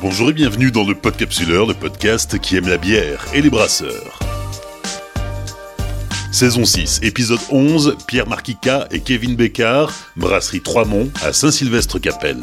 Bonjour et bienvenue dans le Podcapsuleur, le podcast qui aime la bière et les brasseurs. Saison 6, épisode 11, Pierre Marquica et Kevin Bécard, brasserie Trois-Monts à Saint-Sylvestre-Capelle.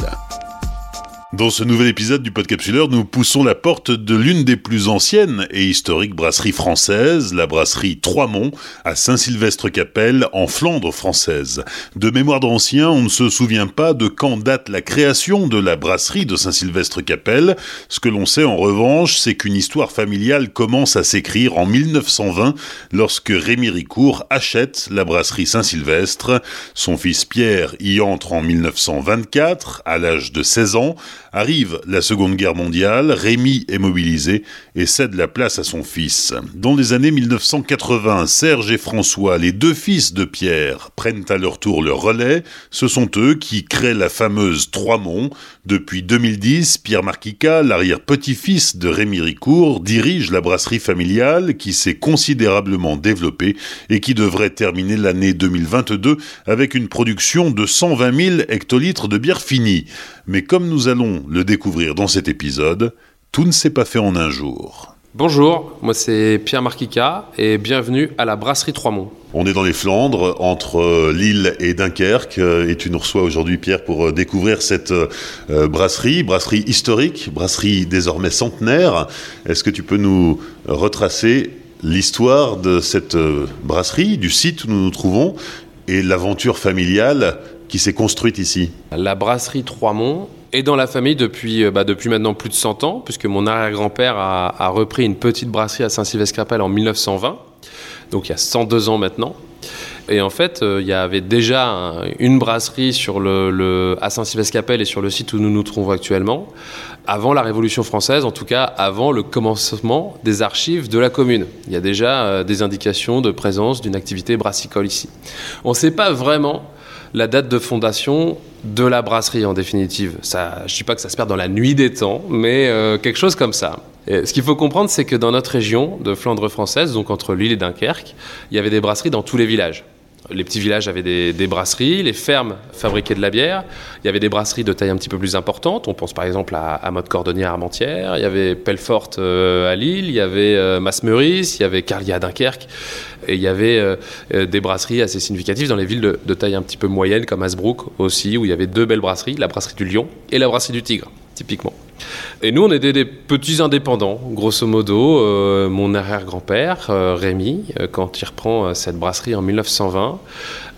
Dans ce nouvel épisode du Podcapsuleur, nous poussons la porte de l'une des plus anciennes et historiques brasseries françaises, la brasserie Trois-Monts, à Saint-Sylvestre-Capelle, en Flandre française. De mémoire d'anciens, on ne se souvient pas de quand date la création de la brasserie de Saint-Sylvestre-Capelle. Ce que l'on sait en revanche, c'est qu'une histoire familiale commence à s'écrire en 1920, lorsque Rémy Ricourt achète la brasserie Saint-Sylvestre. Son fils Pierre y entre en 1924, à l'âge de 16 ans. Arrive la Seconde Guerre mondiale, Rémy est mobilisé et cède la place à son fils. Dans les années 1980, Serge et François, les deux fils de Pierre, prennent à leur tour le relais. Ce sont eux qui créent la fameuse Trois-Monts. Depuis 2010, Pierre Marquica, l'arrière-petit-fils de Rémy Ricourt, dirige la brasserie familiale qui s'est considérablement développée et qui devrait terminer l'année 2022 avec une production de 120 000 hectolitres de bière finie. Mais comme nous allons le découvrir dans cet épisode, tout ne s'est pas fait en un jour. Bonjour, moi c'est Pierre Marquica et bienvenue à la brasserie Trois-Monts. On est dans les Flandres, entre Lille et Dunkerque, et tu nous reçois aujourd'hui, Pierre, pour découvrir cette brasserie, brasserie historique, brasserie désormais centenaire. Est-ce que tu peux nous retracer l'histoire de cette brasserie, du site où nous nous trouvons, et l'aventure familiale qui s'est construite ici La brasserie Trois-Monts est dans la famille depuis, bah, depuis maintenant plus de 100 ans, puisque mon arrière-grand-père a, repris une petite brasserie à Saint-Sylvestre-Capelle en 1920, donc il y a 102 ans maintenant. Et en fait, euh, il y avait déjà un, une brasserie sur le, le, à Saint-Sylvestre-Capelle et sur le site où nous nous trouvons actuellement, avant la Révolution française, en tout cas avant le commencement des archives de la commune. Il y a déjà euh, des indications de présence d'une activité brassicole ici. On ne sait pas vraiment la date de fondation de la brasserie en définitive. Ça, je ne dis pas que ça se perd dans la nuit des temps, mais euh, quelque chose comme ça. Ce qu'il faut comprendre, c'est que dans notre région de Flandre française, donc entre Lille et Dunkerque, il y avait des brasseries dans tous les villages. Les petits villages avaient des, brasseries, les fermes fabriquaient de la bière. Il y avait des brasseries de taille un petit peu plus importante. On pense par exemple à, à Motte Cordonnier à Armentières. Il y avait Pelfort euh, à Lille. Il y avait euh. Il y avait Carlier à Dunkerque. Et il y avait euh, des brasseries assez significatives dans les villes de, taille un petit peu moyenne, comme Hasbrook aussi, où il y avait deux belles brasseries, la brasserie du Lion et la brasserie du Tigre, typiquement. Et nous, on était des petits indépendants, grosso modo. Euh, mon arrière-grand-père, euh, Rémy, euh, quand il reprend cette brasserie en 1920,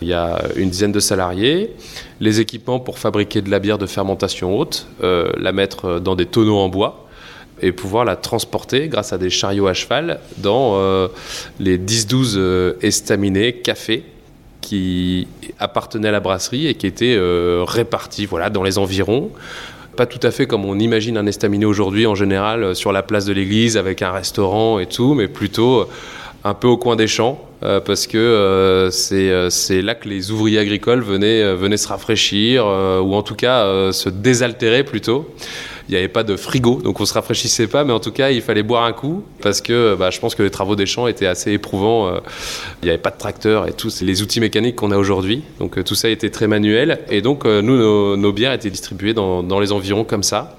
il y a une dizaine de salariés, les équipements pour fabriquer de la bière de fermentation haute, la mettre dans des tonneaux en bois et pouvoir la transporter grâce à des chariots à cheval dans les 10-12 estaminets cafés qui appartenaient à la brasserie et qui étaient répartis voilà, dans les environs pas tout à fait comme on imagine un estaminet aujourd'hui en général sur la place de l'église avec un restaurant et tout, mais plutôt un peu au coin des champs euh, parce que euh, c'est là que les ouvriers agricoles euh, venaient se rafraîchir ou en tout cas se désaltérer plutôt il n'y avait pas de frigo, donc on se rafraîchissait pas, mais en tout cas, il fallait boire un coup parce que bah, je pense que les travaux des champs étaient assez éprouvants. Il n'y avait pas de tracteur et tous les outils mécaniques qu'on a aujourd'hui. Donc tout ça était très manuel. Et donc, nous, nos, nos bières étaient distribuées dans, dans les environs comme ça.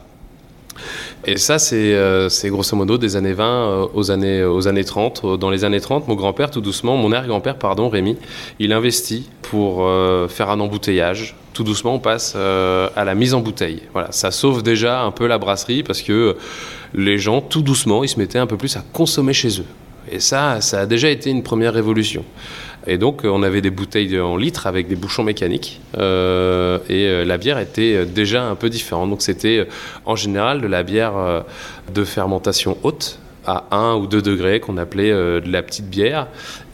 Et ça, c'est euh, grosso modo des années 20 euh, aux, années, aux années 30. Dans les années 30, mon grand-père, tout doucement, mon arrière-grand-père, pardon, Rémi, il investit pour euh, faire un embouteillage. Tout doucement, on passe euh, à la mise en bouteille. Voilà, ça sauve déjà un peu la brasserie parce que les gens, tout doucement, ils se mettaient un peu plus à consommer chez eux. Et ça, ça a déjà été une première révolution. Et donc, on avait des bouteilles en litres avec des bouchons mécaniques. Euh, et la bière était déjà un peu différente. Donc, c'était en général de la bière de fermentation haute à 1 ou 2 degrés qu'on appelait euh, de la petite bière.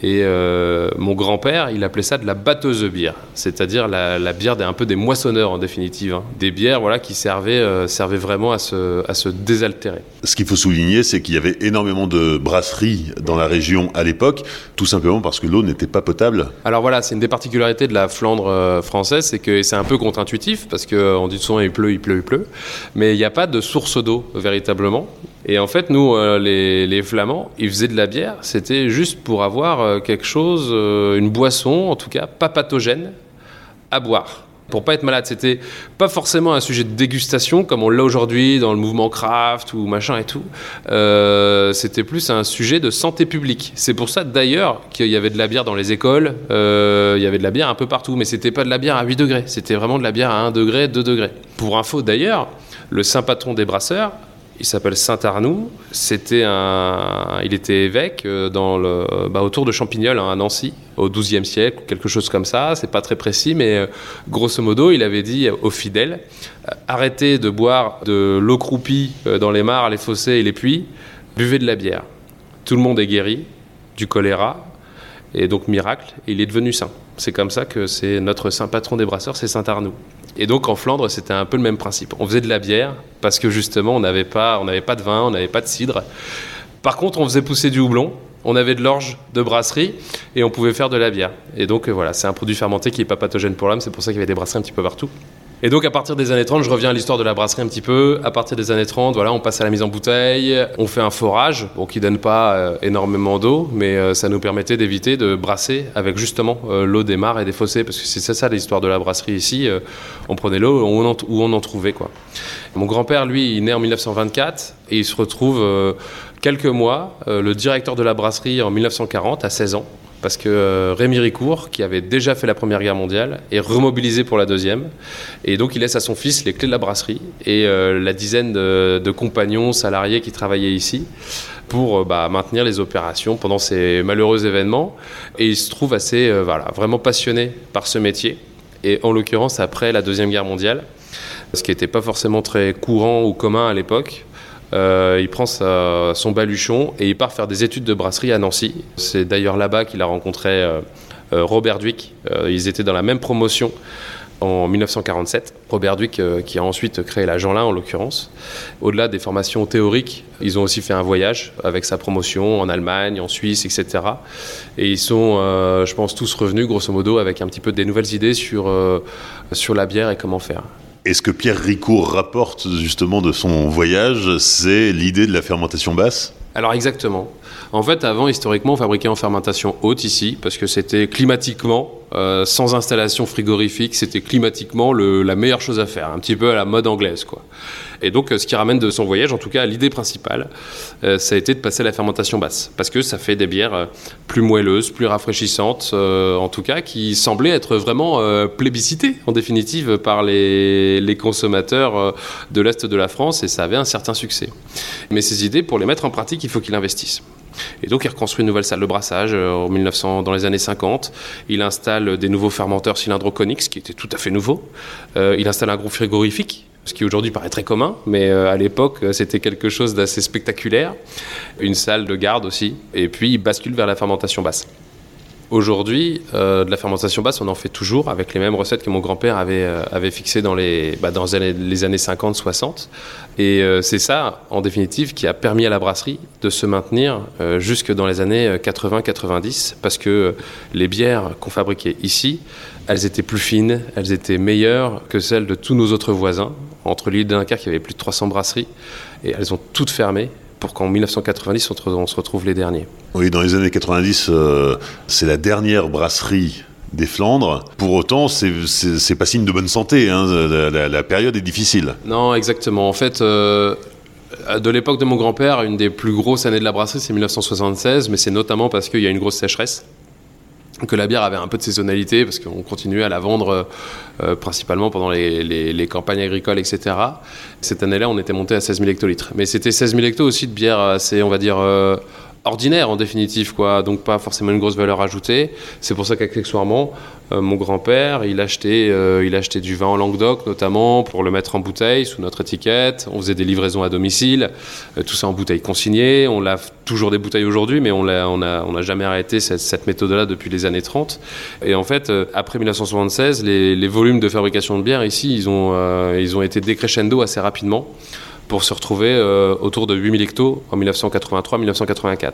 Et euh, mon grand-père, il appelait ça de la batteuse de bière, c'est-à-dire la, la, bière des, un peu des moissonneurs en définitive. Hein. Des bières voilà, qui servaient, euh, servaient vraiment à se, à se désaltérer. Ce qu'il faut souligner, c'est qu'il y avait énormément de brasseries dans la région à l'époque, tout simplement parce que l'eau n'était pas potable. Alors voilà, c'est une des particularités de la Flandre euh, française, c'est que c'est un peu contre-intuitif, parce qu'on dit souvent il pleut, il pleut, il pleut, mais il n'y a pas de source d'eau véritablement. Et en fait, nous, euh, les, les, Flamands, ils faisaient de la bière, c'était juste pour avoir quelque chose, euh, une boisson, en tout cas, pas pathogène, à boire. pour pas être malade. C'était pas forcément un sujet de dégustation comme on l'a aujourd'hui dans le mouvement craft ou machin et tout. Euh, c'était plus un sujet de santé publique. C'est pour ça d'ailleurs qu'il y avait de la bière dans les écoles, euh, il y avait de la bière un peu partout, mais c'était pas de la bière à 8 degrés, c'était vraiment de la bière à 1 degré, 2 degrés. Pour info d'ailleurs, le saint patron des brasseurs, il s'appelle Saint Arnoux. C'était un, il était évêque euh, dans le, bah, autour de Champignol hein, à Nancy au XIIe siècle, quelque chose comme ça. C'est pas très précis, mais euh, grosso modo, il avait dit aux fidèles euh, arrêtez de boire de l'eau croupie dans les mares, les fossés et les puits, buvez de la bière. Tout le monde est guéri du choléra et donc miracle, il est devenu saint. C'est comme ça que c'est notre saint patron des brasseurs, c'est Saint Arnoux. Et donc en Flandre, c'était un peu le même principe. On faisait de la bière parce que justement, on n'avait pas, on pas de vin, on n'avait pas de cidre. Par contre, on faisait pousser du houblon, on avait de l'orge de brasserie et on pouvait faire de la bière. Et donc euh, voilà, c'est un produit fermenté qui n'est pas pathogène pour l'âme, c'est pour ça qu'il y avait des brasseries un petit peu partout. Et donc à partir des années 30, je reviens à l'histoire de la brasserie un petit peu. À partir des années 30, voilà, on passe à la mise en bouteille, on fait un forage, bon, qui donne pas euh, énormément d'eau, mais euh, ça nous permettait d'éviter de brasser avec justement euh, l'eau des mares et des fossés, parce que c'est ça, l'histoire de la brasserie ici. on prenait l'eau où, on en trouvait quoi. Mon grand-père, lui, il est né en 1924 et il se retrouve quelques mois, le directeur de la brasserie en 1940 à 16 ans parce que euh, Rémi Ricourt, qui avait déjà fait la Première Guerre mondiale, est remobilisé pour la Deuxième. Et donc il laisse à son fils les clés de la brasserie et euh, la dizaine de, compagnons salariés qui travaillaient ici pour euh, bah, maintenir les opérations pendant ces malheureux événements. Et il se trouve assez, voilà, vraiment passionné par ce métier. Et en l'occurrence, après la Deuxième Guerre mondiale, ce qui n'était pas forcément très courant ou commun à l'époque, euh, il prend son baluchon et il part faire des études de brasserie à Nancy. C'est d'ailleurs là-bas qu'il a rencontré euh, euh, Robert Duick. ils étaient dans la même promotion en 1947. Robert Duick qui a ensuite créé la Jeanlin en l'occurrence. Au-delà des formations théoriques, ils ont aussi fait un voyage avec sa promotion en Allemagne, en Suisse, etc. Et ils sont, je pense, tous revenus grosso modo avec un petit peu des nouvelles idées sur, sur la bière et comment faire. Et ce que Pierre Ricourt rapporte justement de son voyage, c'est l'idée de la fermentation basse? Alors exactement. En fait, avant, historiquement, on fabriquait en fermentation haute ici, parce que c'était climatiquement, euh, sans installation frigorifique, c'était climatiquement la meilleure chose à faire, un petit peu à la mode anglaise. quoi. Et donc, euh, ce qui ramène de son voyage, en tout cas, l'idée principale, euh, ça a été de passer à la fermentation basse, parce que ça fait des bières plus moelleuses, plus rafraîchissantes, en tout cas, qui semblaient être vraiment plébiscitées, en définitive, par les, consommateurs de l'Est de la France, et ça avait un certain succès. Mais ces idées, pour les mettre en pratique, il faut qu'il investisse. Et donc il reconstruit une nouvelle salle de brassage euh, en 1900, dans les années 50. Il installe des nouveaux fermenteurs cylindroconiques, ce qui était tout à fait nouveau. Euh, il installe un groupe frigorifique, ce qui aujourd'hui paraît très commun, mais euh, à l'époque c'était quelque chose d'assez spectaculaire. Une salle de garde aussi. Et puis il bascule vers la fermentation basse. Aujourd'hui, euh, de la fermentation basse, on en fait toujours avec les mêmes recettes que mon grand-père avait, euh, fixées dans, les, bah, années 50-60. Et euh, c'est ça, en définitive, qui a permis à la brasserie de se maintenir jusque dans les années 80-90, parce que les bières qu'on fabriquait ici, elles étaient plus fines, elles étaient meilleures que celles de tous nos autres voisins. Entre l'île de Dunkerque, il y avait plus de 300 brasseries, et elles ont toutes fermé pour qu'en 1990, on se retrouve les derniers. Oui, dans les années 90, euh, c'est la dernière brasserie des Flandres. Pour autant, c'est pas signe de bonne santé. Hein. La, période est difficile. Non, exactement. En fait, euh, de l'époque de mon grand-père, une des plus grosses années de la brasserie, c'est 1976, mais c'est notamment parce qu'il y a une grosse sécheresse que la bière avait un peu de saisonnalité parce qu'on continuait à la vendre euh, principalement pendant les, campagnes agricoles, etc. Cette année-là, on était monté à 16 000 hectolitres. Mais c'était 16 000 hectos aussi de bière assez, on va dire, euh, ordinaire en définitive, quoi. Donc pas forcément une grosse valeur ajoutée. C'est pour ça qu'accessoirement, euh, mon grand-père, il achetait, euh, il achetait du vin en Languedoc notamment pour le mettre en bouteille sous notre étiquette. On faisait des livraisons à domicile, euh, tout ça en bouteille consignée. On lave toujours des bouteilles aujourd'hui, mais on n'a on a, on a jamais arrêté cette, cette méthode-là depuis les années 30. Et en fait, après 1976, les, les, volumes de fabrication de bière ici, ils ont, ils ont été décrescendo assez rapidement pour se retrouver euh, autour de 8000 hectos en 1983-1984.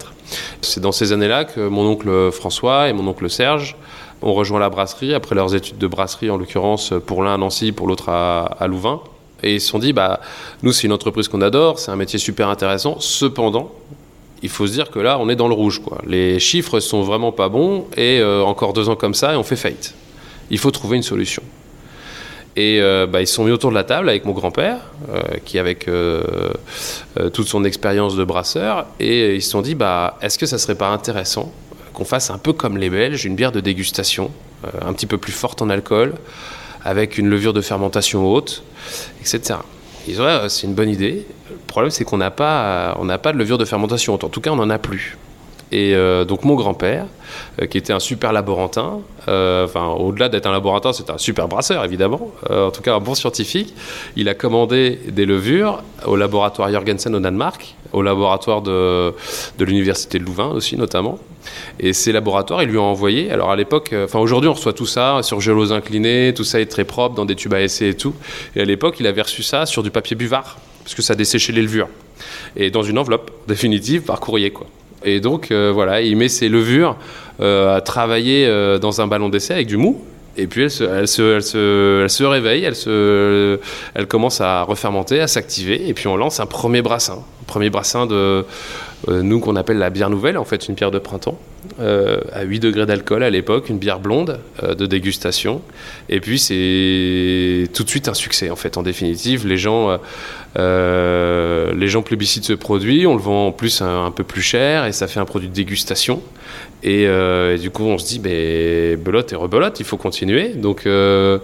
C'est dans ces années-là que mon oncle François et mon oncle Serge ont rejoint la brasserie, après leurs études de brasserie, en l'occurrence pour l'un à Nancy, pour l'autre à, Louvain. Et ils se sont dit, bah, nous, c'est une entreprise qu'on adore, c'est un métier super intéressant. Cependant, il faut se dire que là, on est dans le rouge. Les chiffres sont vraiment pas bons et euh, encore deux ans comme ça et on fait faillite. Il faut trouver une solution. Et bah, ils se sont mis autour de la table avec mon grand-père, qui avec toute son expérience de brasseur, et ils se sont dit bah, est-ce que ça serait pas intéressant qu'on fasse un peu comme les Belges, une bière de dégustation, un petit peu plus forte en alcool, avec une levure de fermentation haute, etc. Ils ont c'est une bonne idée. Le problème, c'est qu'on n'a pas, n'a pas de levure de fermentation haute. En tout cas, on n'en a plus. Et euh, donc mon grand-père, euh, qui était un super laborantin, euh, enfin au-delà d'être un laborantin, c'était un super brasseur évidemment, en tout cas un bon scientifique, il a commandé des levures au laboratoire Jorgensen au Danemark, au laboratoire de, de l'université de Louvain aussi notamment. Et ces laboratoires, ils lui ont envoyé, alors à l'époque, enfin aujourd'hui on reçoit tout ça sur gelos inclinés, tout ça est très propre dans des tubes à essai et tout. Et à l'époque, il avait reçu ça sur du papier buvard, parce que ça desséchait les levures. Et dans une enveloppe définitive par courrier quoi. Et donc, euh, voilà, il met ses levures euh, à travailler euh, dans un ballon d'essai avec du mou. Et puis elle se, réveille, elle, elle commence à refermenter, à s'activer, et puis on lance un premier brassin. Un premier brassin de, nous qu'on appelle la bière nouvelle, en fait une bière de printemps, à 8 degrés d'alcool à l'époque, une bière blonde de dégustation. Et puis c'est tout de suite un succès en fait, en définitive. Les gens euh, les gens plébiscitent ce produit, on le vend en plus un, peu plus cher et ça fait un produit de dégustation. Et, euh, du coup, on se dit, ben, belote et rebelote, il faut continuer. Donc euh,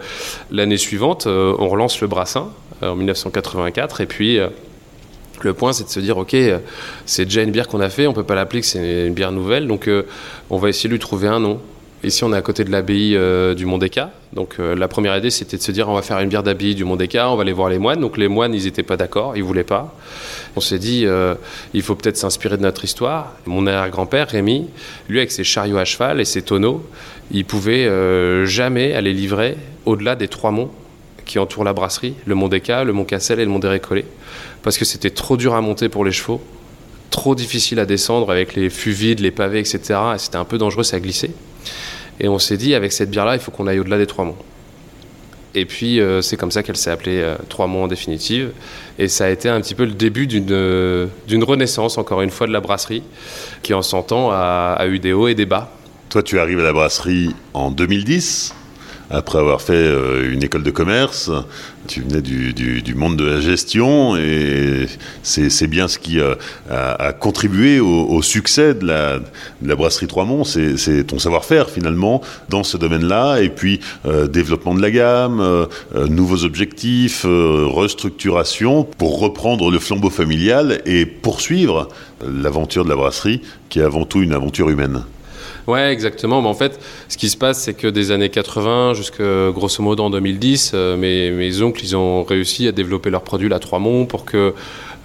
l'année suivante, on relance le brassin en 1984 et puis. Le point, c'est de se dire, ok, c'est déjà une bière qu'on a fait, on peut pas l'appeler que c'est une bière nouvelle, donc on va essayer de lui trouver un nom. Ici, on est à côté de l'abbaye euh, du Mont des Donc, euh, la première idée, c'était de se dire on va faire une bière d'abbaye du Mont des on va aller voir les moines. Donc, les moines, ils n'étaient pas d'accord, ils voulaient pas. On s'est dit euh, il faut peut-être s'inspirer de notre histoire. Mon arrière-grand-père, Rémi, lui, avec ses chariots à cheval et ses tonneaux, il pouvait jamais aller livrer au-delà des trois monts qui entourent la brasserie le Mont des le Mont Cassel et le Mont des Récollets. Parce que c'était trop dur à monter pour les chevaux trop difficile à descendre avec les fûts vides, les pavés, etc. Et c'était un peu dangereux, ça glissait. Et on s'est dit, avec cette bière-là, il faut qu'on aille au-delà des trois monts. Et puis, euh, c'est comme ça qu'elle s'est appelée euh, Trois Monts en définitive. Et ça a été un petit peu le début d'une euh, renaissance, encore une fois, de la brasserie, qui en 100 ans a eu des hauts et des bas. Toi, tu arrives à la brasserie en 2010 après avoir fait euh, une école de commerce, tu venais du, du, monde de la gestion et c'est bien ce qui euh, a, contribué au, succès de la, brasserie Trois-Monts, c'est ton savoir-faire finalement dans ce domaine-là et puis euh, développement de la gamme, nouveaux objectifs, restructuration pour reprendre le flambeau familial et poursuivre l'aventure de la brasserie qui est avant tout une aventure humaine. Ouais, exactement. Mais en fait, ce qui se passe, c'est que des années 80 jusqu'à grosso modo en 2010, euh, mes, mes, oncles, ils ont réussi à développer leurs produits à Trois-Monts pour que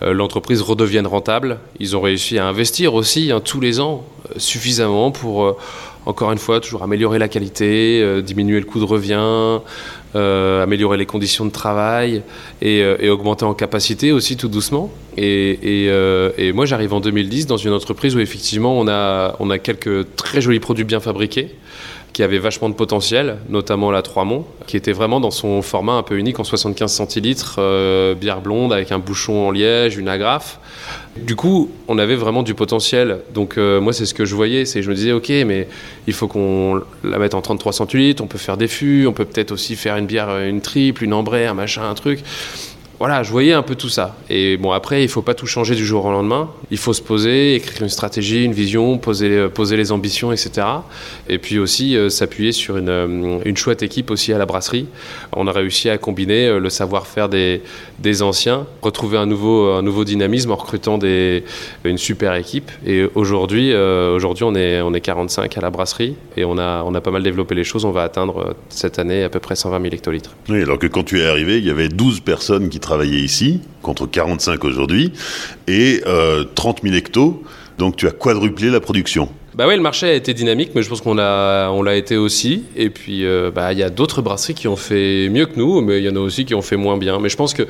l'entreprise redevienne rentable. Ils ont réussi à investir aussi hein, tous les ans euh, suffisamment pour, encore une fois, toujours améliorer la qualité, diminuer le coût de revient, euh, améliorer les conditions de travail et, euh, augmenter en capacité aussi tout doucement. Euh, et, moi j'arrive en 2010 dans une entreprise où effectivement on a, on a quelques très jolis produits bien fabriqués qui avaient vachement de potentiel, notamment la Trois Monts, qui était vraiment dans son format un peu unique en 75 centilitres, bière blonde avec un bouchon en liège, une agrafe. Du coup, on avait vraiment du potentiel. Donc euh, moi, c'est ce que je voyais, c'est je me disais, ok, mais il faut qu'on la mette en 33 centilitres, on peut faire des fûts, on peut peut-être aussi faire une bière, une triple, une ambrée, un machin, un truc voilà, je voyais un peu tout ça. Et bon, après, il faut pas tout changer du jour au lendemain. Il faut se poser, écrire une stratégie, une vision, poser, poser les ambitions, etc. Et puis aussi euh, s'appuyer sur une, euh, une, chouette équipe aussi à la brasserie. On a réussi à combiner euh, le savoir-faire des, des, anciens, retrouver un nouveau, un nouveau dynamisme en recrutant des, une super équipe. Et aujourd'hui, aujourd'hui on, est, on est 45 à la brasserie et on a, on a pas mal développé les choses. On va atteindre cette année à peu près 120 000 hectolitres. Oui, alors que quand tu es arrivé, il y avait 12 personnes qui travaillaient travailler ici, contre 45 aujourd'hui, et 30 000 hectos. Donc tu as quadruplé la production. Bah oui, le marché a été dynamique, mais je pense qu'on l'a, on l'a été aussi. Et puis, euh, bah, il y a d'autres brasseries qui ont fait mieux que nous, mais il y en a aussi qui ont fait moins bien. Mais je pense que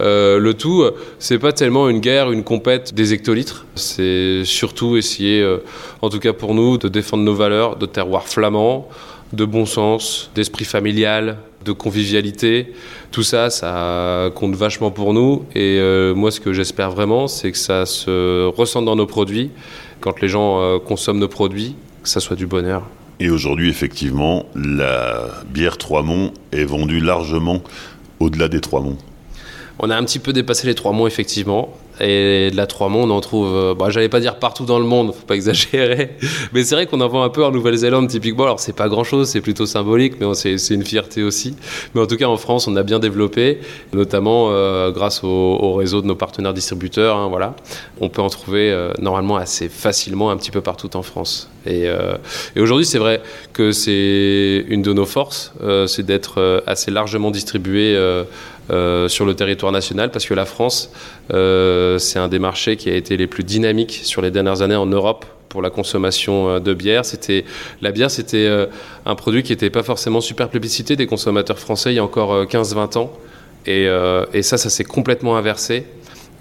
euh, le tout, c'est pas tellement une guerre, une compète des hectolitres. C'est surtout essayer, euh, en tout cas pour nous, de défendre nos valeurs de terroir flamand, de bon sens, d'esprit familial, de convivialité. Tout ça, ça compte vachement pour nous. Et euh, moi, ce que j'espère vraiment, c'est que ça se ressente dans nos produits. Quand les gens euh, consomment nos produits, que ça soit du bonheur. Et aujourd'hui, effectivement, la bière Trois-Monts est vendue largement au-delà des Trois-Monts. On a un petit peu dépassé les trois monts, effectivement. Et de la trois monts, on en trouve, euh, bon, j'allais pas dire partout dans le monde, faut pas exagérer. Mais c'est vrai qu'on en vend un peu en Nouvelle-Zélande, typiquement. Alors, c'est pas grand chose, c'est plutôt symbolique, mais c'est une fierté aussi. Mais en tout cas, en France, on a bien développé, notamment euh, grâce au, réseau de nos partenaires distributeurs. Hein, voilà. On peut en trouver euh, normalement assez facilement un petit peu partout en France. Et aujourd'hui, c'est vrai que c'est une de nos forces, c'est d'être assez largement distribué euh, sur le territoire national parce que la France, euh, c'est un des marchés qui a été les plus dynamiques sur les dernières années en Europe pour la consommation euh, de bière. C'était la bière, c'était un produit qui n'était pas forcément super publicité des consommateurs français il y a encore 15-20 ans. Et, et, ça, ça s'est complètement inversé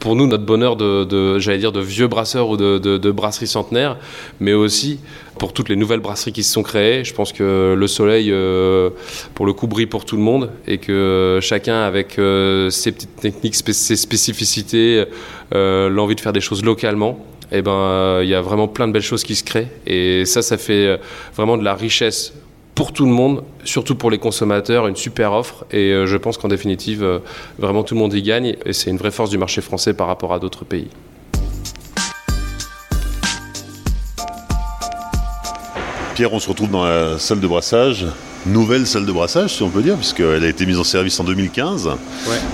pour nous notre bonheur de, j'allais dire, de vieux brasseurs ou de, brasseries centenaires, mais aussi pour toutes les nouvelles brasseries qui se sont créées. Je pense que le soleil, euh, pour le coup, brille pour tout le monde et que chacun, avec euh, ses petites techniques, ses spécificités, euh, l'envie de faire des choses localement, eh ben, il y a vraiment plein de belles choses qui se créent. Et ça, ça fait vraiment de la richesse pour tout le monde, surtout pour les consommateurs, une super offre. Et euh, je pense qu'en définitive, euh, vraiment tout le monde y gagne. Et c'est une vraie force du marché français par rapport à d'autres pays. Pierre, on se retrouve dans la salle de brassage nouvelle salle de brassage, si on peut dire, puisqu'elle a été mise en service en 2015.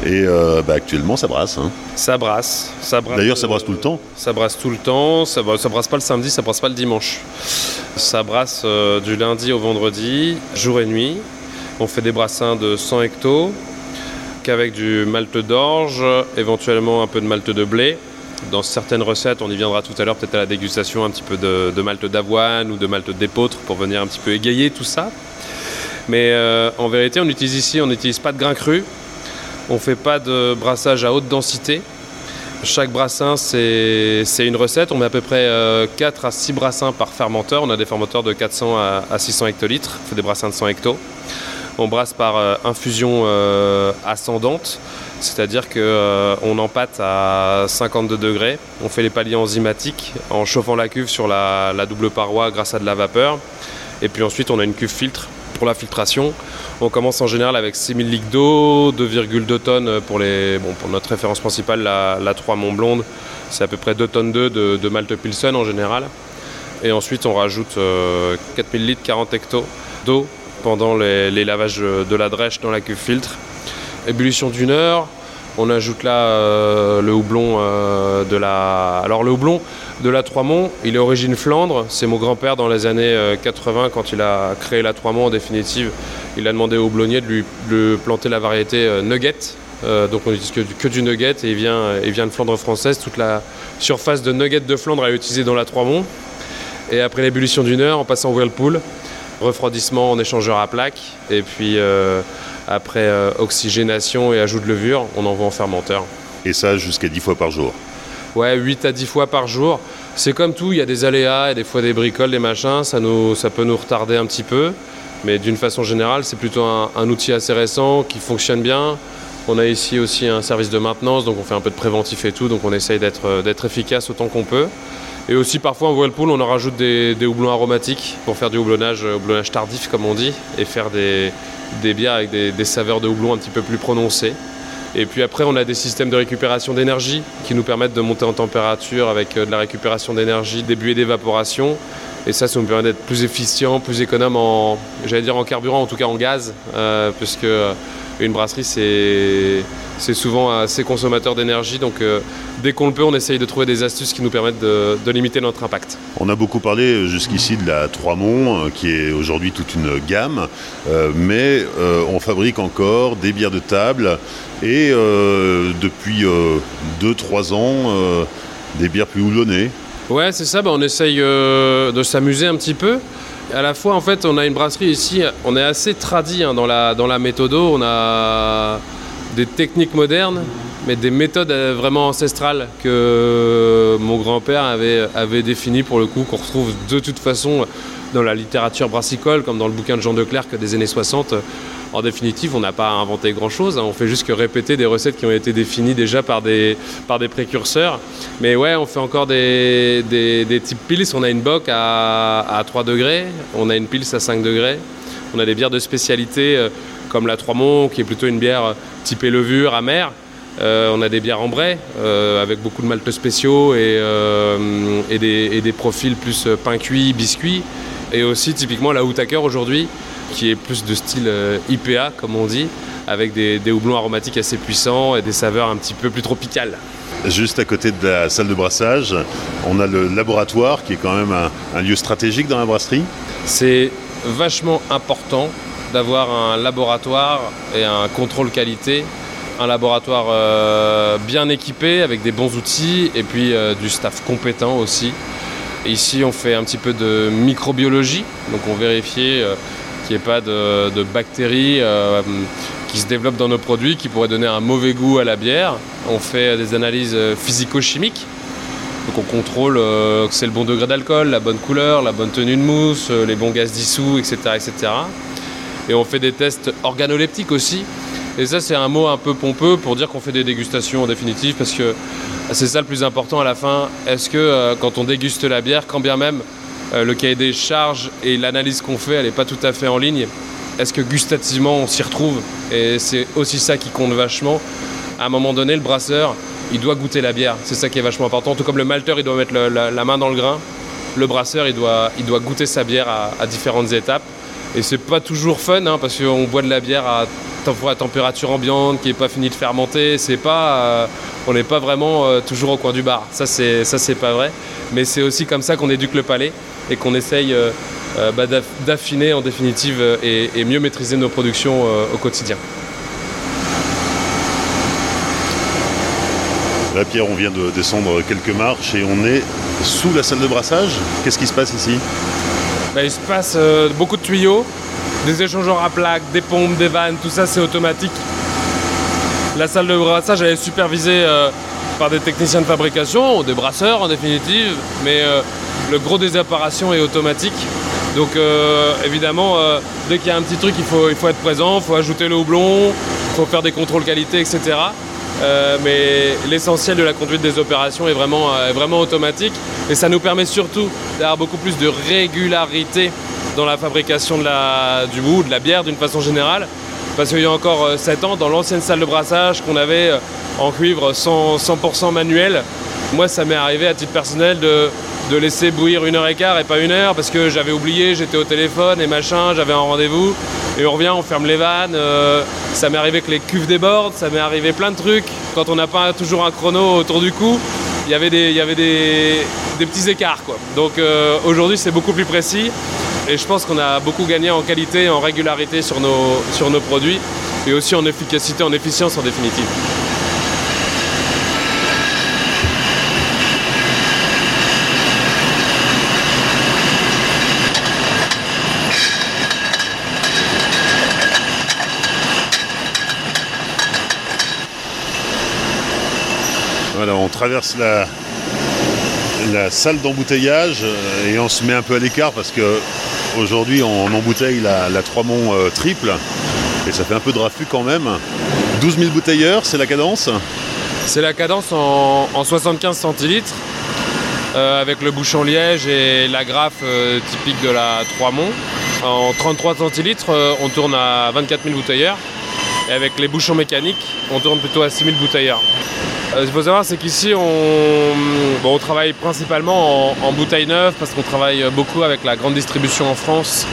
Et euh, bah, actuellement, ça brasse. Hein. Ça brasse. Ça brasse D'ailleurs, ça brasse tout le temps Ça brasse tout le temps. Ça, ça brasse pas le samedi, ça brasse pas le dimanche. Ça brasse euh, du lundi au vendredi, jour et nuit. On fait des brassins de 100 hectos, qu'avec du malt d'orge, éventuellement un peu de malt de blé. Dans certaines recettes, on y viendra tout à l'heure, peut-être à la dégustation, un petit peu de, de malt d'avoine ou de malt d'épeautre pour venir un petit peu égayer tout ça. Mais euh, en vérité, on utilise ici, on n'utilise pas de grains crus. On ne fait pas de brassage à haute densité. Chaque brassin, c'est une recette. On met à peu près 4 euh, à 6 brassins par fermenteur. On a des fermenteurs de 400 à 600 hectolitres. On fait des brassins de 100 hectos. On brasse par euh, infusion ascendante, c'est-à-dire qu'on empâte à 52 degrés. On fait les paliers enzymatiques en chauffant la cuve sur la, la double paroi grâce à de la vapeur. Et puis ensuite, on a une cuve filtre pour la filtration. On commence en général avec 6000 litres d'eau, 2,2 tonnes pour, les, bon, pour notre référence principale, la, 3 Mont Blonde. C'est à peu près 2 tonnes 2 de, de Malte Pilsen en général. Et ensuite, on rajoute 4000 euh, litres, 40 hectos d'eau pendant les, lavages de la drèche dans la cuve filtre. Ébullition d'une heure. On ajoute là euh, le houblon euh, de la. Alors, le houblon, de la Trois-Monts. Il est origine Flandre. C'est mon grand-père dans les années 80 euh, quand il a créé la Trois-Monts en définitive. Il a demandé au blonnier de lui planter la variété Nugget. Donc on n'utilise que, du nugget et il vient, de Flandre française. Toute la surface de nugget de Flandre est utilisée dans la Trois-Monts. Et après l'ébullition d'une heure, en passant au whirlpool, refroidissement en échangeur à plaque. Et puis après oxygénation et ajout de levure, on envoie en fermenteur. Et ça jusqu'à 10 fois par jour ouais, 8 à 10 fois par jour. C'est comme tout, il y a des aléas, et des fois des bricoles, des machins, ça, nous, ça peut nous retarder un petit peu. Mais d'une façon générale, c'est plutôt un, outil assez récent qui fonctionne bien. On a ici aussi un service de maintenance, donc on fait un peu de préventif et tout, donc on essaye d'être euh, efficace autant qu'on peut. Et aussi parfois en whirlpool, on en rajoute des, houblons aromatiques pour faire du houblonnage, euh, houblonnage tardif comme on dit, et faire des, bières avec des, des saveurs de houblon un petit peu plus prononcées. Et puis après, on a des systèmes de récupération d'énergie qui nous permettent de monter en température avec euh, de la récupération d'énergie, des buées d'évaporation. Et ça, ça nous permet d'être plus efficient, plus économe en, j'allais dire en carburant, en tout cas en gaz, euh, puisque euh, une brasserie, c'est souvent assez consommateur d'énergie. Donc, euh, dès qu'on le peut, on essaye de trouver des astuces qui nous permettent de, limiter notre impact. On a beaucoup parlé jusqu'ici de la Trois Monts, qui est aujourd'hui toute une gamme, mais on fabrique encore des bières de table et depuis 2-3 ans, des bières plus houblonnées. Ouais, c'est ça. Bah, on essaye euh, de s'amuser un petit peu. À la fois, en fait, on a une brasserie ici. On est assez tradit hein, dans la dans la méthodo. On a des techniques modernes, mais des méthodes euh, vraiment ancestrales que mon grand-père avait avait définies pour le coup, qu'on retrouve de toute façon dans la littérature brassicole, comme dans le bouquin de Jean Declercq des années 60 en définitive, on n'a pas inventé grand-chose. Hein. On fait juste que répéter des recettes qui ont été définies déjà par des, par des précurseurs. Mais ouais, on fait encore des, des, types pils. On a une bock à, à 3 degrés, on a une pils à 5 degrés. On a des bières de spécialité euh, comme la Trois Monts, qui est plutôt une bière typée levure, amère. Euh, on a des bières en euh, avec beaucoup de maltes spéciaux et, et, des, et, des, profils plus pain cuit, biscuit. Et aussi typiquement la Houtaker aujourd'hui, qui est plus de style IPA comme on dit, avec des, houblons aromatiques assez puissants et des saveurs un petit peu plus tropicales. Juste à côté de la salle de brassage, on a le laboratoire qui est quand même un lieu stratégique dans la brasserie. C'est vachement important d'avoir un laboratoire et un contrôle qualité. Un laboratoire euh, bien équipé avec des bons outils et puis euh, du staff compétent aussi. ici, on fait un petit peu de microbiologie, donc on vérifie euh, qu'il n'y ait pas de, bactéries qui se développent dans nos produits qui pourraient donner un mauvais goût à la bière. On fait des analyses physico-chimiques donc on contrôle que c'est le bon degré d'alcool, la bonne couleur, la bonne tenue de mousse, les bons gaz dissous, etc., etc. Et on fait des tests organoleptiques aussi. Et ça, c'est un mot un peu pompeux pour dire qu'on fait des dégustations en définitive, parce que c'est ça le plus important à la fin. Est-ce que euh, quand on déguste la bière, quand bien même euh, le cahier des charges et l'analyse qu'on fait, elle n'est pas tout à fait en ligne, est-ce que gustativement on s'y retrouve? Et c'est aussi ça qui compte vachement. À un moment donné, le brasseur, il doit goûter la bière. C'est ça qui est vachement important. Tout comme le malteur, il doit mettre la, main dans le grain, le brasseur, il doit, il doit goûter sa bière à différentes étapes. Et c'est pas toujours fun hein, parce qu'on boit de la bière à, température ambiante qui n'est pas finie de fermenter. C'est pas, euh, on n'est pas vraiment euh, toujours au coin du bar. Ça c'est ça c'est pas vrai. Mais c'est aussi comme ça qu'on éduque le palais et qu'on essaye euh, bah, d'affiner en définitive et, et, mieux maîtriser nos productions au quotidien. Là Pierre, on vient de descendre quelques marches et on est sous la salle de brassage. Qu'est-ce qui se passe ici? Bah, il se passe euh, beaucoup de tuyaux, des échangeurs à plaques, des pompes, des vannes, tout ça c'est automatique. La salle de brassage elle est supervisée euh, par des techniciens de fabrication, des brasseurs en définitive, mais euh, le gros des opérations est automatique. Donc évidemment, dès qu'il y a un petit truc, il faut, être présent, il faut ajouter le houblon, il faut faire des contrôles qualité, etc. Mais l'essentiel de la conduite des opérations est vraiment automatique et ça nous permet surtout d'avoir beaucoup plus de régularité dans la fabrication du bout, de la bière d'une façon générale. Parce qu'il y a encore 7 euh, ans, dans l'ancienne salle de brassage qu'on avait en cuivre 100%, manuel, moi ça m'est arrivé à titre personnel de, laisser bouillir une heure et quart et pas une heure parce que j'avais oublié, j'étais au téléphone et machin, j'avais un rendez-vous et on revient, on ferme les vannes. Euh, ça m'est arrivé que les cuves débordent, ça m'est arrivé plein de trucs. Quand on n'a pas toujours un chrono autour du cou, il y avait des, y avait des, petits écarts. Quoi. Donc euh, aujourd'hui, c'est beaucoup plus précis. Et je pense qu'on a beaucoup gagné en qualité, en régularité sur nos, sur nos produits et aussi en efficacité, en efficience en définitive. Voilà, on traverse la, la salle d'embouteillage euh, et on se met un peu à l'écart parce que aujourd'hui on embouteille la, la Trois-Monts euh, triple et ça fait un peu de raffut quand même. 12 000 bouteilleurs, c'est la cadence? C'est la cadence en, 75 centilitres euh, avec le bouchon liège et la graffe typique de la Trois-Monts. En 33 centilitres, on tourne à 24 000 bouteilleurs et avec les bouchons mécaniques, on tourne plutôt à 6 000 bouteilleurs. Euh, ce qu'il faut savoir, c'est qu'ici, on, travaille principalement en, bouteille neuve parce qu'on travaille beaucoup avec la grande distribution en France.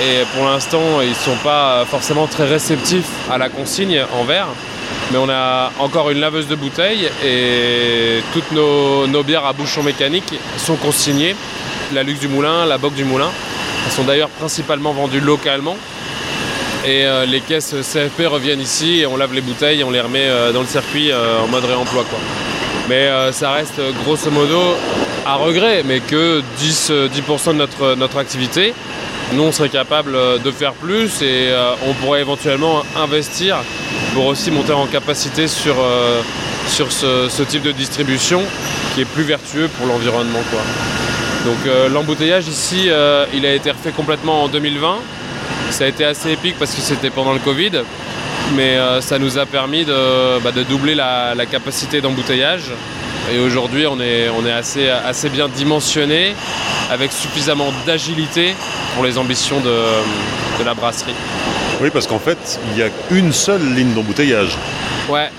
Et pour l'instant, ils ne sont pas forcément très réceptifs à la consigne en verre. Mais on a encore une laveuse de bouteilles et toutes nos, nos bières à bouchon mécanique sont consignées. La Luxe du Moulin, la Boc du Moulin. Elles sont d'ailleurs principalement vendues localement. Et euh, les caisses CFP reviennent ici et on lave les bouteilles et on les remet euh, dans le circuit euh, en mode réemploi. Quoi. Mais ça reste grosso modo à regret, mais que 10, 10% de notre, notre activité. Nous, on serait capable de faire plus et on pourrait éventuellement investir pour aussi monter en capacité sur, sur ce, type de distribution qui est plus vertueux pour l'environnement. Donc l'embouteillage ici, il a été refait complètement en 2020 Ça a été assez épique parce que c'était pendant le Covid, mais euh, ça nous a permis de, bah, de doubler la, la capacité d'embouteillage. Et aujourd'hui, on est, on est assez, assez bien dimensionné avec suffisamment d'agilité pour les ambitions de, de la brasserie. Oui, parce qu'en fait, il y a une seule ligne d'embouteillage. Ouais,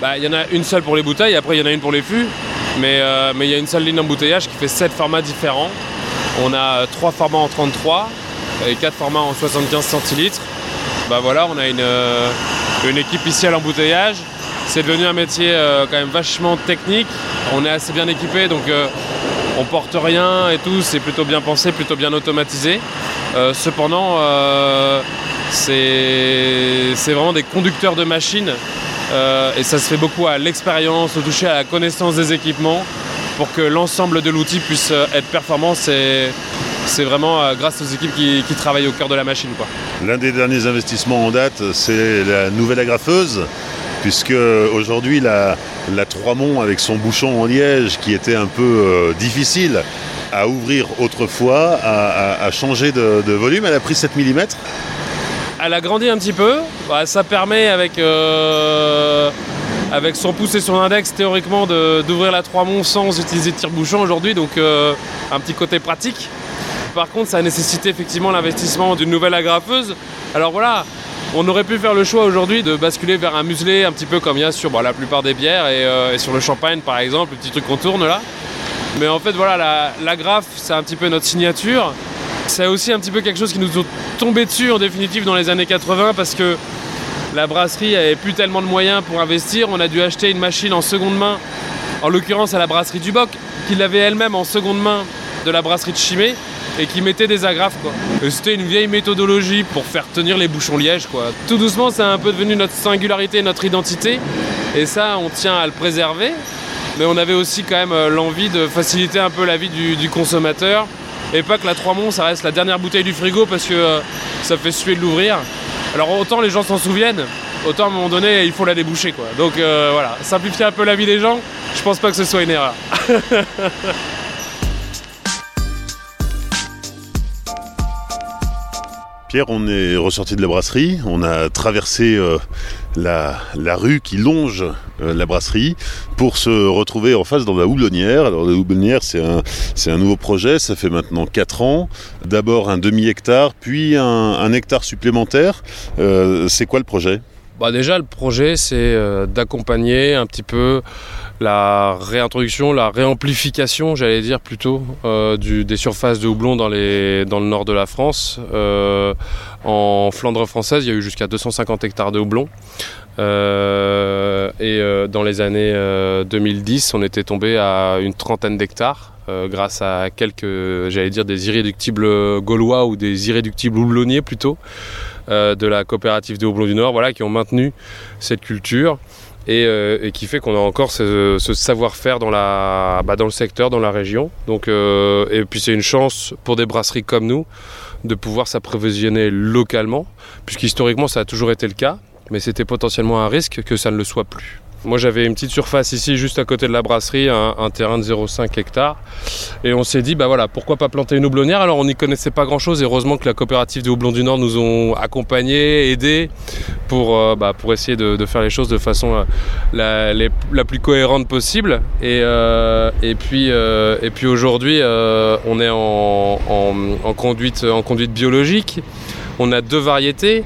bah, il y en a une seule pour les bouteilles, après il y en a une pour les fûts, mais euh, mais il y a une seule ligne d'embouteillage qui fait 7 formats différents. On a 3 formats en 33 et 4 formats en 75 centilitres. Bah voilà, on a une, euh, une équipe ici à l'embouteillage. C'est devenu un métier euh, quand même vachement technique. On est assez bien équipé, donc euh, on porte rien et tout. C'est plutôt bien pensé, plutôt bien automatisé. Cependant, c'est vraiment des conducteurs de machines et ça se fait beaucoup à l'expérience, au toucher à la connaissance des équipements pour que l'ensemble de l'outil puisse être performant. C'est vraiment euh, grâce aux équipes qui, qui travaillent au cœur de la machine. L'un des derniers investissements en date, c'est la nouvelle agrafeuse, puisque aujourd'hui la, la Troimont avec son bouchon en liège qui était un peu euh, difficile à ouvrir autrefois, a, a- a changé de, de volume, elle a pris 7 mm. Elle a grandi un petit peu. Bah, ça permet avec, euh, avec son pouce et son index théoriquement d'ouvrir la 3 monts sans utiliser de tire-bouchon aujourd'hui. Donc euh, un petit côté pratique. Par contre, ça a nécessité effectivement l'investissement d'une nouvelle agrafeuse. Alors voilà, on aurait pu faire le choix aujourd'hui de basculer vers un muselé un petit peu comme il y a sur la plupart des bières et, euh, et sur le champagne par exemple, le petit truc qu'on tourne là. Mais en fait voilà, la, la grafe c'est un petit peu notre signature. C'est aussi un petit peu quelque chose qui nous est tombé dessus en définitive dans les années 80 parce que la brasserie avait plus tellement de moyens pour investir. On a dû acheter une machine en seconde main, en l'occurrence à la brasserie du Boc, qui l'avait elle-même en seconde main de la brasserie de Chimay et qui mettait des agrafes quoi. C'était une vieille méthodologie pour faire tenir les bouchons liège quoi. Tout doucement c'est un peu devenu notre singularité, notre identité et ça on tient à le préserver. Mais on avait aussi quand même euh, l'envie de faciliter un peu la vie du, du consommateur et pas que la 3 monts ça reste la dernière bouteille du frigo parce que euh, ça fait suer de l'ouvrir. Alors autant les gens s'en souviennent, autant à un moment donné il faut la déboucher quoi. Donc euh, voilà, simplifier un peu la vie des gens, je pense pas que ce soit une erreur. Pierre, on est ressorti de la brasserie, on a traversé euh, la, rue qui longe euh, la brasserie pour se retrouver en face dans la houblonnière. Alors la houblonnière, c'est un, nouveau projet, ça fait maintenant 4 ans. D'abord un demi-hectare, puis un, un hectare supplémentaire. Euh, c'est quoi le projet? Bah déjà, le projet, c'est euh, d'accompagner un petit peu la réintroduction, la réamplification, j'allais dire plutôt, euh, des surfaces de houblon dans, les, dans le nord de la France. Euh, en Flandre française, il y a eu jusqu'à 250 hectares de houblon. Et dans les années euh, 2010, on était tombé à une trentaine d'hectares. grâce à quelques, j'allais dire, des irréductibles gaulois ou des irréductibles houblonniers plutôt, de la coopérative des houblons du Nord, qui ont maintenu cette culture et, euh, et qui fait qu'on a encore ce, savoir-faire bah, dans le secteur, dans la région. Euh, et puis c'est une chance pour des brasseries comme nous de pouvoir s'approvisionner localement, puisqu'historiquement ça a toujours été le cas, mais c'était potentiellement un risque que ça ne le soit plus. Moi j'avais une petite surface ici juste à côté de la brasserie, un, terrain de 0,5 hectares. Et on s'est dit, bah voilà, pourquoi pas planter une houblonnière? Alors on n'y connaissait pas grand chose et heureusement que la coopérative des houblons du Nord nous ont accompagnés, aidés pour, euh, bah, pour essayer de, faire les choses de façon euh, la, plus cohérente possible. Et, euh, puis, puis aujourd'hui, on est en- en conduite, en conduite biologique. On a deux variétés,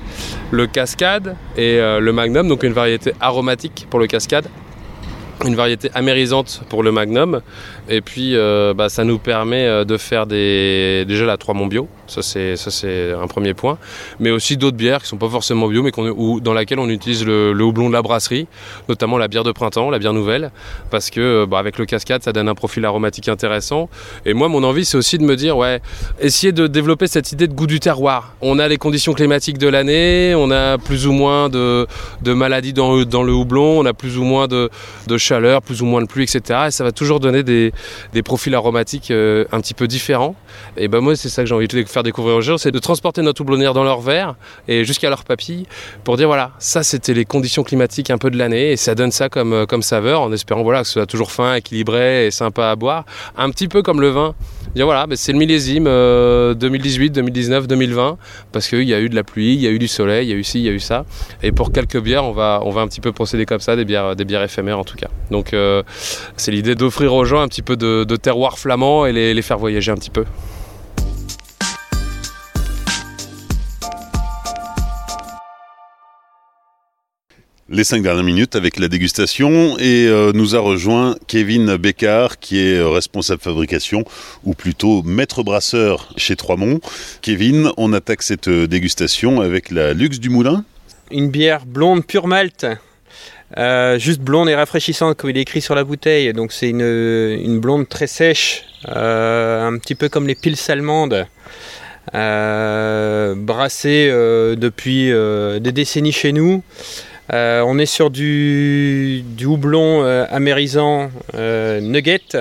le cascade et euh, le magnum, donc une variété aromatique pour le cascade une variété amérisante pour le Magnum. Et puis, euh, bah, ça nous permet euh, de faire des, déjà la 3 Mont bio. Ça, c'est, ça, c'est un premier point. Mais aussi d'autres bières qui sont pas forcément bio, mais ou, dans laquelle on utilise le, houblon de la brasserie, notamment la bière de printemps, la bière nouvelle, parce que euh, bah, avec le cascade, ça donne un profil aromatique intéressant. Et moi, mon envie, c'est aussi de me dire, ouais, essayer de développer cette idée de goût du terroir. On a les conditions climatiques de l'année, on a plus ou moins de, de maladies dans, dans le houblon, on a plus ou moins de, de chaleur, plus ou moins de pluie, etc. Et ça va toujours donner des, des profils aromatiques euh, un petit peu différents. Et ben moi, c'est ça que j'ai envie de faire faire découvrir aux gens, c'est de transporter notre houblonnière dans leur verre et jusqu'à leur papille pour dire voilà, ça c'était les conditions climatiques un peu de l'année et ça donne ça comme, euh, comme saveur en espérant voilà, que ce soit toujours fin, équilibré et sympa à boire. Un petit peu comme le vin. Dire voilà, c'est le millésime 2018, 2019, 2020 parce qu'il y a eu de la pluie, il y a eu du soleil, il y a eu ci, il y a eu ça. Et pour quelques bières, on va, on va un petit peu procéder comme ça, des bières, des bières éphémères en tout cas. Donc euh, c'est l'idée d'offrir aux gens un petit peu de, terroir flamand et les faire voyager un petit peu. Les cinq dernières minutes avec la dégustation et euh, nous a rejoint Kevin Bécard qui est euh, responsable fabrication ou plutôt maître brasseur chez Troismont. Kevin, on attaque cette euh, dégustation avec la Luxe du Moulin. Une bière blonde pure malt. juste blonde et rafraîchissante comme il est écrit sur la bouteille. Donc c'est une, blonde très sèche, un petit peu comme les piles allemandes. brassée depuis des décennies chez nous. Euh, on est sur du, houblon euh, amérisant euh, nugget,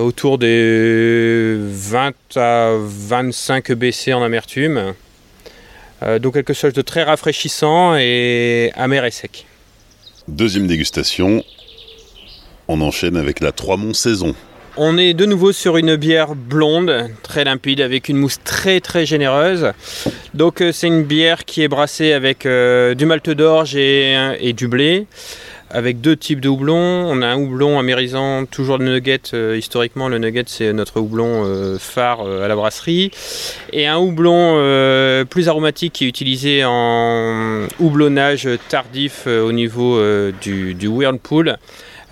autour des 20 à 25 BC en amertume. donc quelque chose de très rafraîchissant et amer et sec. Deuxième dégustation, on enchaîne avec la Trois Monts Saison. On est de nouveau sur une bière blonde, très limpide, avec une mousse très très généreuse. Donc euh, c'est une bière qui est brassée avec euh, du malt d'orge et, du blé, avec deux types de houblons. On a un houblon amérisant, toujours de nugget. Euh, historiquement, le nugget c'est notre houblon phare à la brasserie. Et un houblon plus aromatique qui est utilisé en houblonnage tardif au niveau du Whirlpool.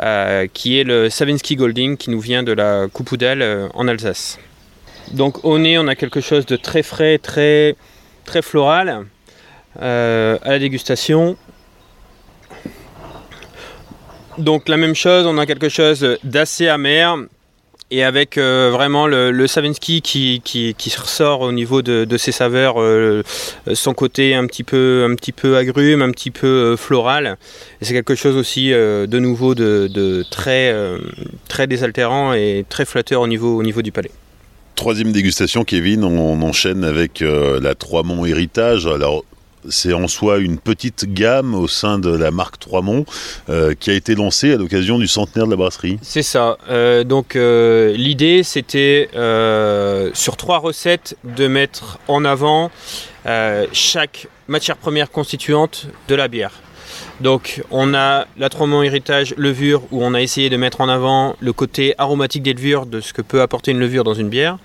Euh, qui est le Savinsky Golding qui nous vient de la Coupoudal euh, en Alsace. Donc au nez, on a quelque chose de très frais, très, très floral. Euh, à la dégustation. Donc la même chose, on a quelque chose d'assez amer, et avec euh, vraiment le, le Savinsky qui, qui, ressort au niveau de, ses saveurs, euh, son côté un petit peu, un petit peu agrume, un petit peu euh, floral. C'est quelque chose aussi de nouveau de, très, très désaltérant et très flatteur au niveau, au niveau du palais. Troisième dégustation, Kevin, on enchaîne avec la Trois Monts Héritage. Alors, c'est en soi une petite gamme au sein de la marque Trois-Monts euh, qui a été lancée à l'occasion du centenaire de la brasserie. C'est ça. Euh, donc euh, l'idée c'était sur trois recettes de mettre en avant chaque matière première constituante de la bière. Donc on a la Trois-Monts Héritage levure où on a essayé de mettre en avant le côté aromatique des levures de ce que peut apporter une levure dans une bière.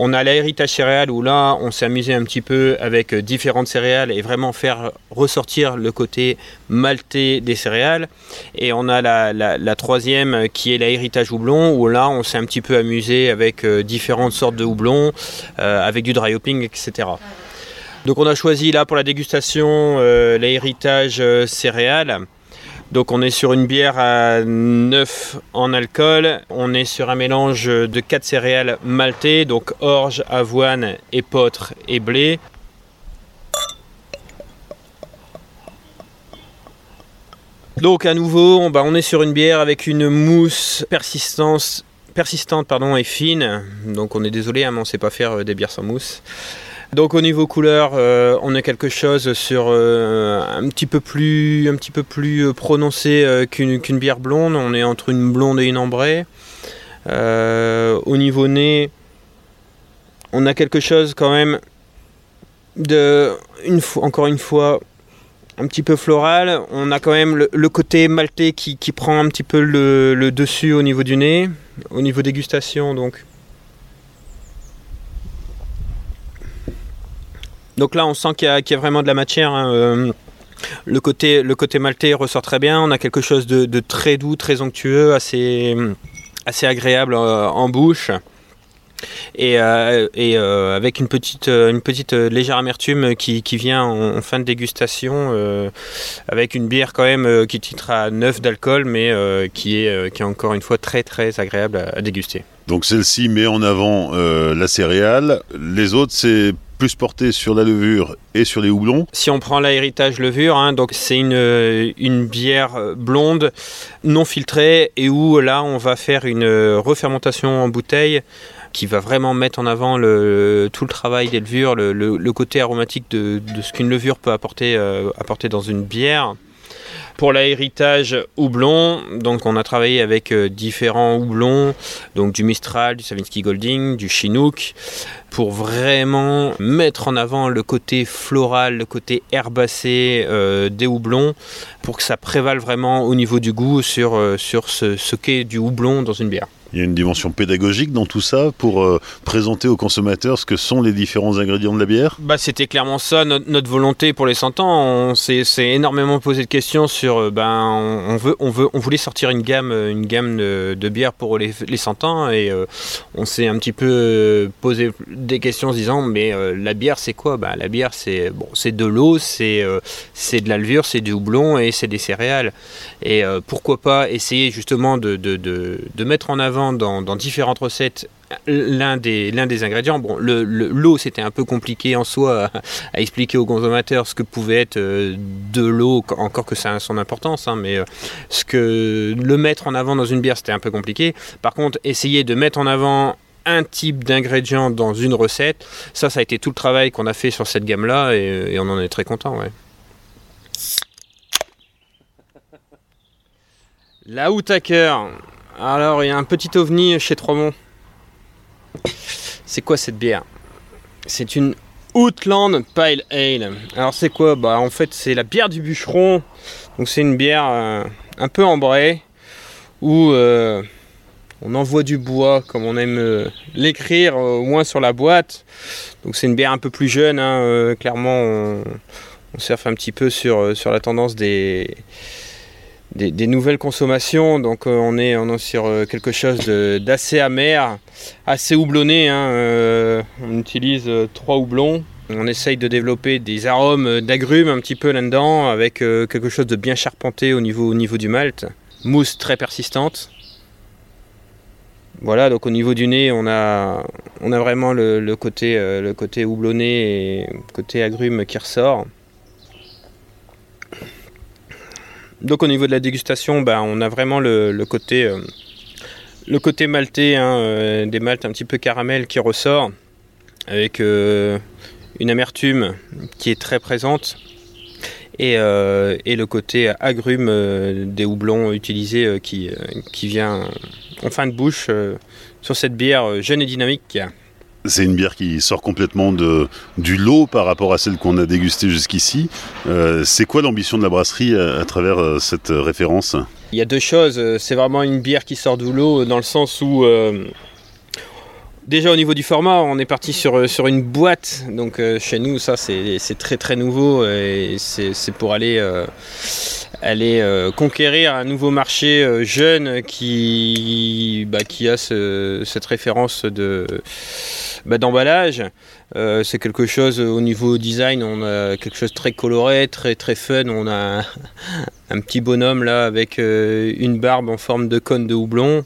On a l'héritage céréal où là, on s'est amusé un petit peu avec euh, différentes céréales et vraiment faire ressortir le côté maltais des céréales. Et on a la, troisième euh, qui est l'héritage houblon où là, on s'est un petit peu amusé avec euh, différentes sortes de houblons, avec du dry hopping, etc. Donc on a choisi là pour la dégustation l'héritage céréal. Donc on est sur une bière à 9 en alcool, on est sur un mélange de 4 céréales maltais, donc orge, avoine, épeautre et blé. Donc à nouveau, on, bah, est sur une bière avec une mousse persistante pardon, et fine. Donc on est désolé, hein, mais on ne sait pas faire euh, des bières sans mousse. Donc au niveau couleur, euh, on a quelque chose sur euh, un petit peu plus, un euh, prononcé qu'une bière blonde. On est entre une blonde et une ambrée. au niveau nez, on a quelque chose quand même de, encore une fois, un petit peu floral. On a quand même le, côté maltais qui, prend un petit peu le, le, dessus au niveau du nez, au niveau dégustation donc. Donc là, on sent qu'il y, a vraiment de la matière. Hein, euh, le, côté, le maltais ressort très bien. On a quelque chose de, très doux, très onctueux, assez, agréable euh, en bouche. Et, euh, avec une petite, légère amertume qui, vient en, fin de dégustation, avec une bière quand même qui titre à 9 d'alcool, mais qui est encore une fois très très agréable à, déguster. Donc celle-ci met en avant la céréale, les autres c'est plus porté sur la levure et sur les houblons. Si on prend l'héritage levure, hein, donc c'est une, euh, une bière blonde non filtrée et où là on va faire une refermentation en bouteille qui va vraiment mettre en avant le, tout le travail des levures, le, côté aromatique de, de ce qu'une levure peut apporter, apporter dans une bière. Pour l'héritage houblon, donc on a travaillé avec euh, différents houblons, donc du Mistral, du Savinsky Golding, du Chinook, pour vraiment mettre en avant le côté floral, le côté herbacé euh, des houblons, pour que ça prévale vraiment au niveau du goût sur, euh, ce, ce qu'est du houblon dans une bière. Il y a une dimension pédagogique dans tout ça pour euh, présenter aux consommateurs ce que sont les différents ingrédients de la bière? Bah, C'était clairement ça notre, volonté pour les 100 ans. On s'est énormément posé de questions sur. Euh, ben, on, veut, on, veut, on voulait sortir une gamme, une gamme de, de bières pour les, les 100 ans et euh, on s'est un petit peu posé des questions en se disant mais la bière c'est quoi? Ben, La bière c'est bon, de l'eau, c'est c'est de la levure, c'est du houblon et c'est des céréales. Et pourquoi pas essayer justement de, de, de mettre en avant dans, différentes recettes l'un des, l'un des ingrédients. Bon, le, l'eau, c'était un peu compliqué en soi à, expliquer aux consommateurs ce que pouvait être euh, de l'eau, encore que ça a son importance, hein, mais euh, ce que le mettre en avant dans une bière, c'était un peu compliqué. Par contre, essayer de mettre en avant un type d'ingrédient dans une recette, ça, ça a été tout le travail qu'on a fait sur cette gamme-là et, on en est très content. Ouais. La Houtaker, alors, il y a un petit ovni chez Tromont. C'est quoi cette bière? C'est une Outland Pale Ale. Alors, c'est quoi? Bah, en fait, c'est la bière du bûcheron. Donc, c'est une bière euh, un peu ambrée où euh, on envoie du bois, comme on aime euh, l'écrire, au moins sur la boîte. Donc, c'est une bière un peu plus jeune. Hein, clairement, on, surfe un petit peu sur la tendance des des, nouvelles consommations. Donc euh, on, est, on est sur euh, quelque chose d'assez amer, assez houblonné. Hein, euh, on utilise trois houblons. On essaye de développer des arômes d'agrumes un petit peu là-dedans, avec quelque chose de bien charpenté au niveau, au niveau du malt. Mousse très persistante. Voilà, donc au niveau du nez, on a, on a vraiment le, côté, le côté houblonné et côté agrumes qui ressort. Donc au niveau de la dégustation, ben, on a vraiment le, côté, euh, le côté hein, euh, des maltes un petit peu caramel qui ressort, avec euh, une amertume qui est très présente, et, le côté agrume des houblons utilisés qui vient en fin de bouche sur cette bière jeune et dynamique. C'est une bière qui sort complètement du lot par rapport à celle qu'on a dégustée jusqu'ici. Euh, c'est quoi l'ambition de la brasserie à, travers euh, cette référence? Il y a deux choses. C'est vraiment une bière qui sort du lot dans le sens où euh, Déjà au niveau du format, on est parti sur, sur une boîte. Donc chez nous, ça c'est très très nouveau et c'est pour aller, aller conquérir un nouveau marché jeune qui, bah, qui a cette référence de, bah, d'emballage. Euh, c'est quelque chose au niveau design, on a quelque chose de très coloré, très très fun. On a un, petit bonhomme là avec euh, une barbe en forme de cône de houblon.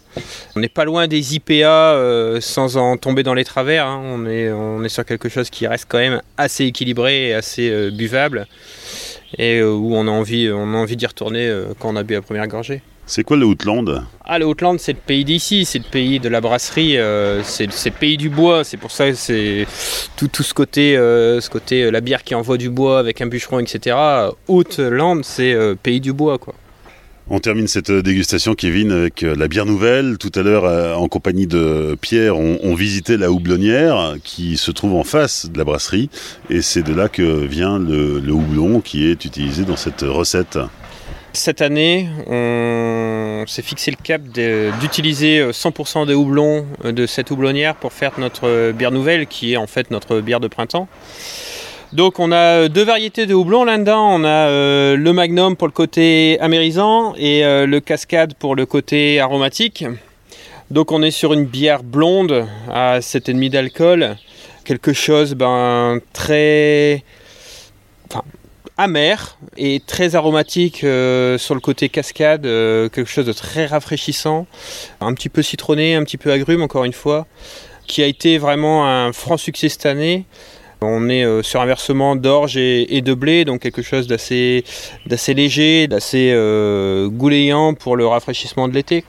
On n'est pas loin des IPA euh, sans en tomber dans les travers. Hein. On, est, on est sur quelque chose qui reste quand même assez équilibré et assez buvable et où on a envie, on a envie d'y retourner quand on a bu la première gorgée. C'est quoi le Outland Ah, le Outland, c'est le pays d'ici, c'est le pays de la brasserie, euh, c'est le pays du bois. C'est pour ça que c'est tout, tout, ce côté, euh, ce côté euh, la bière qui envoie du bois avec un bûcheron, etc. Outland, c'est pays du bois, quoi. On termine cette dégustation, Kevin, avec la bière nouvelle. Tout à l'heure, en compagnie de Pierre, on, visitait la houblonnière qui se trouve en face de la brasserie. Et c'est de là que vient le, le houblon qui est utilisé dans cette recette. Cette année, on s'est fixé le cap d'utiliser 100% des houblons euh, de cette houblonnière pour faire notre bière nouvelle, qui est en fait notre bière de printemps. Donc on a deux variétés de houblons là-dedans. On a euh, le Magnum pour le côté amérisant et euh, le Cascade pour le côté aromatique. Donc on est sur une bière blonde à 7,5 d'alcool. Quelque chose ben, très amer et très aromatique euh, sur le côté cascade, euh, quelque chose de très rafraîchissant, un petit peu citronné, un petit peu agrume encore une fois, qui a été vraiment un franc succès cette année. On est euh, sur un versement d'orge et, de blé, donc quelque chose d'assez, léger, d'assez gouléant pour le rafraîchissement de l'été.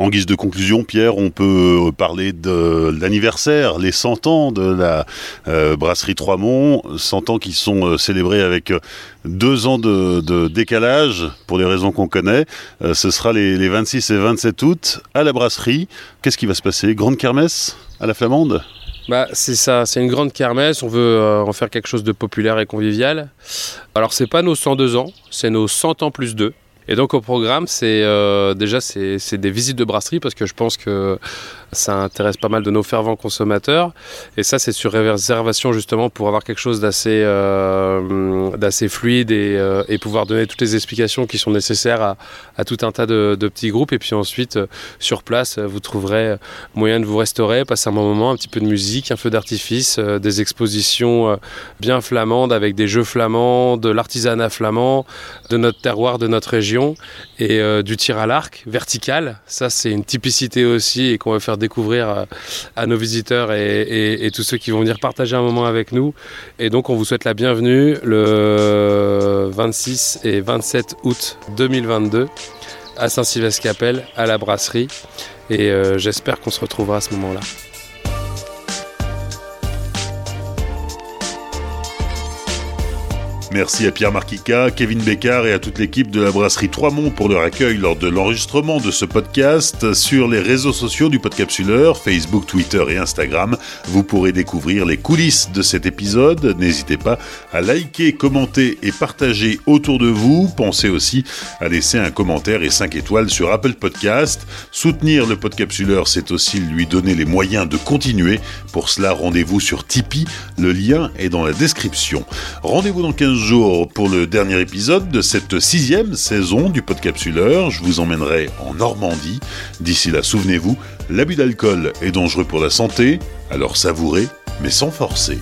En guise de conclusion, Pierre, on peut parler de l'anniversaire, les 100 ans de la euh, brasserie Trois-Monts, 100 ans qui sont euh, célébrés avec euh, deux ans de, décalage, pour les raisons qu'on connaît. ce sera les 26 et 27 août à la brasserie. Qu'est-ce qui va se passer? Grande kermesse à la Flamande? Bah, c'est ça, c'est une grande kermesse, on veut en faire quelque chose de populaire et convivial. Alors c'est pas nos 102 ans, c'est nos 100 ans plus 2. Et donc au programme, c'est euh, déjà c'est des visites de brasserie parce que je pense que ça intéresse pas mal de nos fervents consommateurs. Et ça, c'est sur réservation justement pour avoir quelque chose d'assez euh, fluide et, euh, et, pouvoir donner toutes les explications qui sont nécessaires à, tout un tas de, de, petits groupes. Et puis ensuite, euh, sur place, vous trouverez moyen de vous restaurer, passer un bon moment, un petit peu de musique, un feu d'artifice, des expositions bien flamandes avec des jeux flamands, de l'artisanat flamand, de notre terroir, de notre région et du tir à l'arc vertical. Ça, c'est une typicité aussi et qu'on va faire découvrir euh, à, nos visiteurs et, tous ceux qui vont venir partager un moment avec nous. Et donc on vous souhaite la bienvenue le 26 et 27 août 2022 à Saint-Sylvestre-Capelle, à la brasserie. Et euh, j'espère qu'on se retrouvera à ce moment-là. Merci à Pierre Marquica, Kevin Bécard et à toute l'équipe de la brasserie Trois-Monts pour leur accueil lors de l'enregistrement de ce podcast. Sur les réseaux sociaux du Podcapsuleur, Facebook, Twitter et Instagram, vous pourrez découvrir les coulisses de cet épisode. N'hésitez pas à liker, commenter et partager autour de vous. Pensez aussi à laisser un commentaire et 5 étoiles sur Apple Podcast. Soutenir le Podcapsuleur, c'est aussi lui donner les moyens de continuer. Pour cela, rendez-vous sur Tipeee. Le lien est dans la description. Rendez-vous dans 15 jours pour le dernier épisode de cette sixième saison du Podcapsuleur. Je vous emmènerai en Normandie. D'ici là, souvenez-vous, l'abus d'alcool est dangereux pour la santé, alors savourez, mais sans forcer.